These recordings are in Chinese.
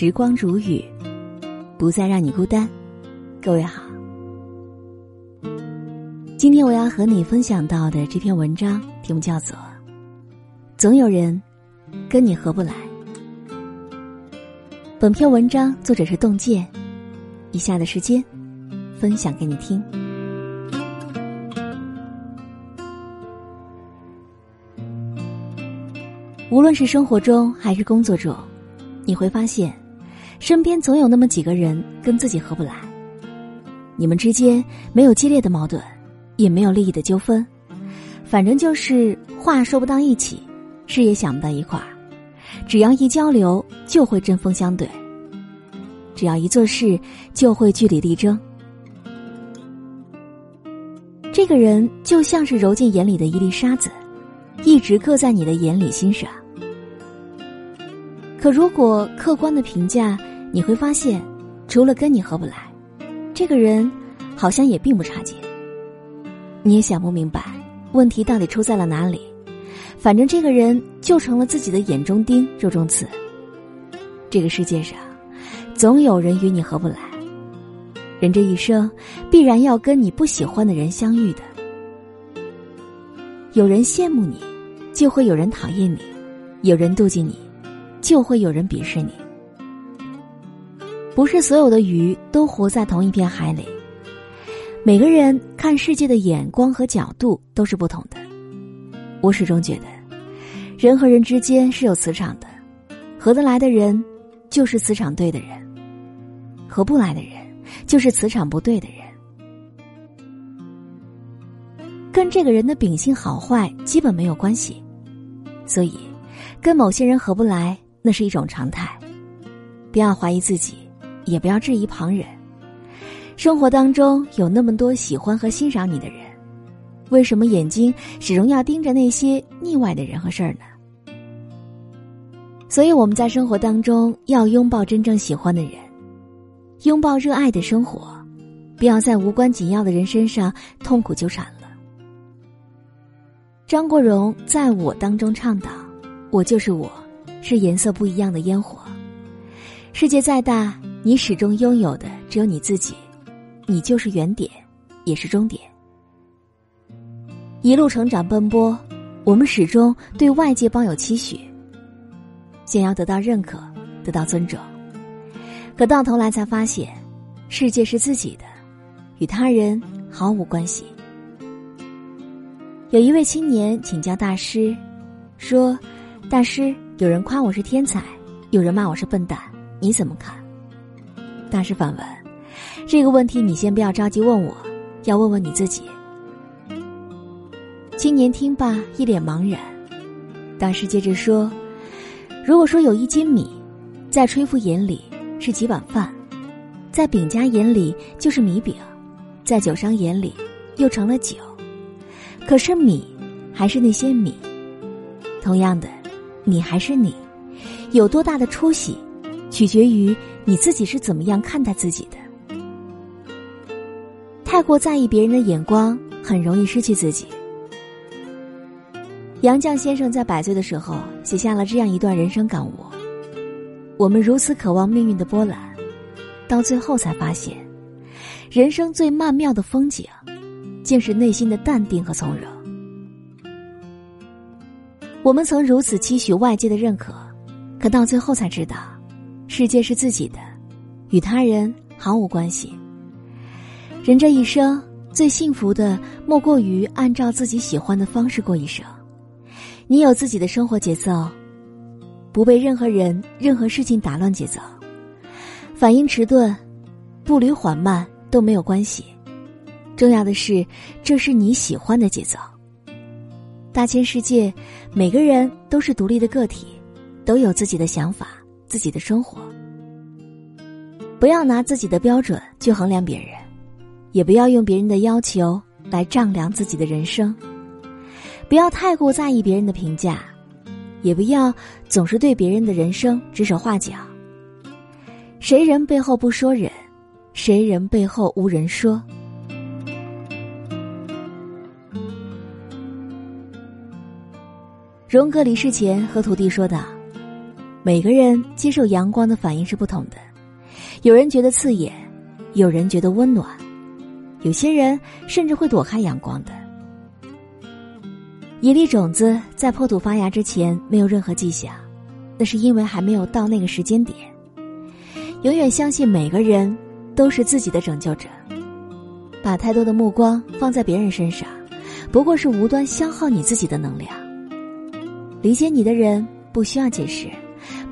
时光如雨，不再让你孤单。各位好，今天我要和你分享到的这篇文章题目叫做《总有人跟你合不来》。本篇文章作者是洞见，以下的时间分享给你听。无论是生活中还是工作中，你会发现，身边总有那么几个人跟自己合不来。你们之间没有激烈的矛盾，也没有利益的纠纷，反正就是话说不到一起，事也想不到一块儿。只要一交流，就会针锋相对；只要一做事，就会据理力争。这个人就像是揉进眼里的一粒沙子。一直刻在你的眼里欣赏。可如果客观的评价，你会发现，除了跟你合不来，这个人好像也并不差劲。你也想不明白，问题到底出在了哪里？反正这个人就成了自己的眼中钉、肉中刺。这个世界上，总有人与你合不来。人这一生，必然要跟你不喜欢的人相遇的。有人羡慕你。就会有人讨厌你，有人妒忌你，就会有人鄙视你。不是所有的鱼都活在同一片海里，每个人看世界的眼光和角度都是不同的。我始终觉得，人和人之间是有磁场的，合得来的人就是磁场对的人，合不来的人就是磁场不对的人。跟这个人的秉性好坏基本没有关系。所以，跟某些人合不来，那是一种常态。不要怀疑自己，也不要质疑旁人。生活当中有那么多喜欢和欣赏你的人，为什么眼睛始终要盯着那些腻歪的人和事儿呢？所以我们在生活当中要拥抱真正喜欢的人，拥抱热爱的生活，不要在无关紧要的人身上痛苦纠缠了。张国荣在我当中倡导：“我就是我，是颜色不一样的烟火。世界再大，你始终拥有的只有你自己，你就是原点，也是终点。一路成长奔波，我们始终对外界抱有期许，想要得到认可，得到尊重。可到头来才发现，世界是自己的，与他人毫无关系。”有一位青年请教大师，说：“大师，有人夸我是天才，有人骂我是笨蛋，你怎么看？”大师反问：“这个问题你先不要着急问我，要问问你自己。”青年听罢一脸茫然。大师接着说：“如果说有一斤米，在吹夫眼里是几碗饭，在饼家眼里就是米饼，在酒商眼里又成了酒。”可是米，还是那些米。同样的，你还是你，有多大的出息，取决于你自己是怎么样看待自己的。太过在意别人的眼光，很容易失去自己。杨绛先生在百岁的时候写下了这样一段人生感悟：我们如此渴望命运的波澜，到最后才发现，人生最曼妙的风景。竟是内心的淡定和从容。我们曾如此期许外界的认可，可到最后才知道，世界是自己的，与他人毫无关系。人这一生最幸福的，莫过于按照自己喜欢的方式过一生。你有自己的生活节奏，不被任何人、任何事情打乱节奏，反应迟钝、步履缓慢都没有关系。重要的是，这是你喜欢的节奏。大千世界，每个人都是独立的个体，都有自己的想法、自己的生活。不要拿自己的标准去衡量别人，也不要用别人的要求来丈量自己的人生。不要太过在意别人的评价，也不要总是对别人的人生指手画脚。谁人背后不说人，谁人背后无人说。荣格离世前和徒弟说道：“每个人接受阳光的反应是不同的，有人觉得刺眼，有人觉得温暖，有些人甚至会躲开阳光的。一粒种子在破土发芽之前没有任何迹象，那是因为还没有到那个时间点。永远相信每个人都是自己的拯救者，把太多的目光放在别人身上，不过是无端消耗你自己的能量。理解你的人不需要解释，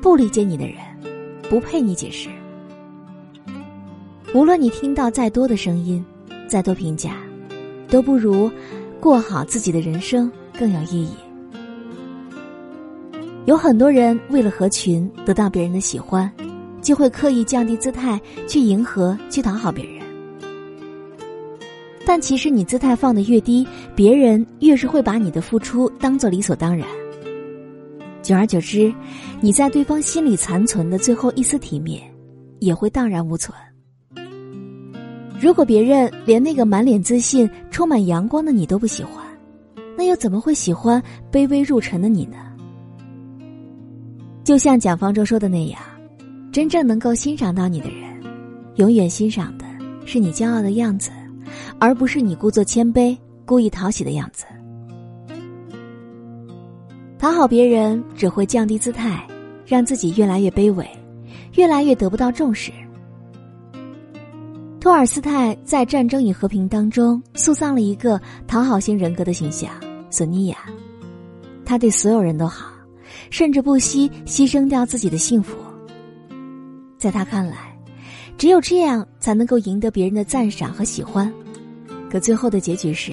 不理解你的人不配你解释。无论你听到再多的声音，再多评价，都不如过好自己的人生更有意义。有很多人为了合群，得到别人的喜欢。就会刻意降低姿态去迎合、去讨好别人，但其实你姿态放的越低，别人越是会把你的付出当做理所当然。久而久之，你在对方心里残存的最后一丝体面，也会荡然无存。如果别人连那个满脸自信、充满阳光的你都不喜欢，那又怎么会喜欢卑微入尘的你呢？就像蒋方舟说的那样。真正能够欣赏到你的人，永远欣赏的是你骄傲的样子，而不是你故作谦卑、故意讨喜的样子。讨好别人只会降低姿态，让自己越来越卑微，越来越得不到重视。托尔斯泰在《战争与和平》当中塑造了一个讨好型人格的形象——索尼娅。他对所有人都好，甚至不惜牺牲掉自己的幸福。在他看来，只有这样才能够赢得别人的赞赏和喜欢。可最后的结局是，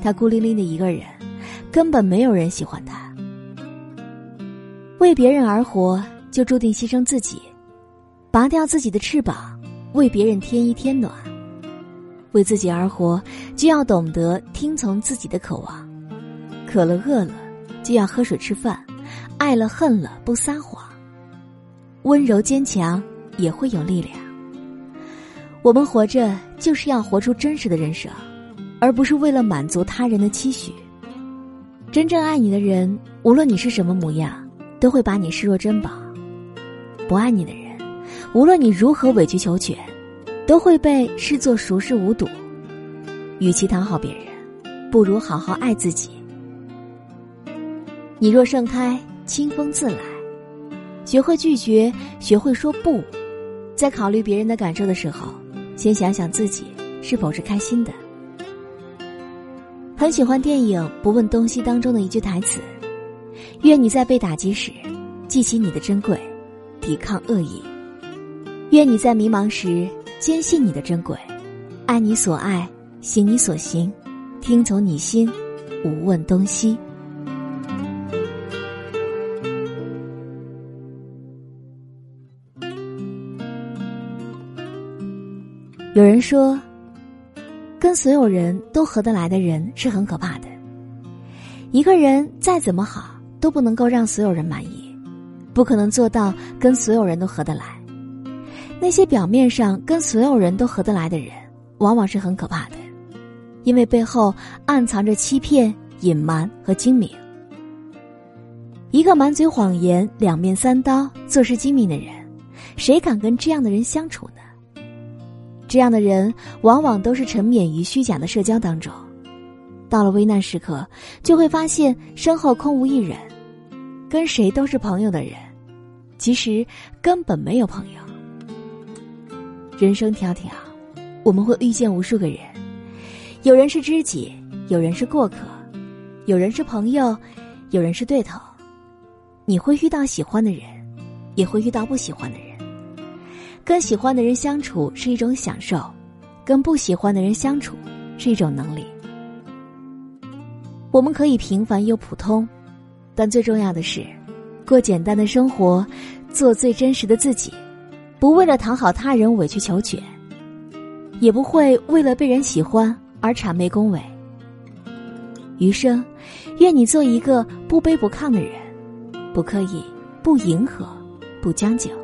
他孤零零的一个人，根本没有人喜欢他。为别人而活，就注定牺牲自己，拔掉自己的翅膀，为别人添衣添暖。为自己而活，就要懂得听从自己的渴望。渴了饿了，就要喝水吃饭；爱了恨了，不撒谎。温柔坚强也会有力量。我们活着就是要活出真实的人生，而不是为了满足他人的期许。真正爱你的人，无论你是什么模样，都会把你视若珍宝；不爱你的人，无论你如何委曲求全，都会被视作熟视无睹。与其讨好别人，不如好好爱自己。你若盛开，清风自来。学会拒绝，学会说不，在考虑别人的感受的时候，先想想自己是否是开心的。很喜欢电影《不问东西》当中的一句台词：“愿你在被打击时，记起你的珍贵，抵抗恶意；愿你在迷茫时，坚信你的珍贵，爱你所爱，行你所行，听从你心，无问东西。”有人说，跟所有人都合得来的人是很可怕的。一个人再怎么好，都不能够让所有人满意，不可能做到跟所有人都合得来。那些表面上跟所有人都合得来的人，往往是很可怕的，因为背后暗藏着欺骗、隐瞒和精明。一个满嘴谎言、两面三刀、做事精明的人，谁敢跟这样的人相处呢？这样的人往往都是沉湎于虚假的社交当中，到了危难时刻，就会发现身后空无一人，跟谁都是朋友的人，其实根本没有朋友。人生迢迢，我们会遇见无数个人，有人是知己，有人是过客，有人是朋友，有人是对头。你会遇到喜欢的人，也会遇到不喜欢的人。跟喜欢的人相处是一种享受，跟不喜欢的人相处是一种能力。我们可以平凡又普通，但最重要的是，过简单的生活，做最真实的自己，不为了讨好他人委曲求全，也不会为了被人喜欢而谄媚恭维。余生，愿你做一个不卑不亢的人，不刻意，不迎合，不将就。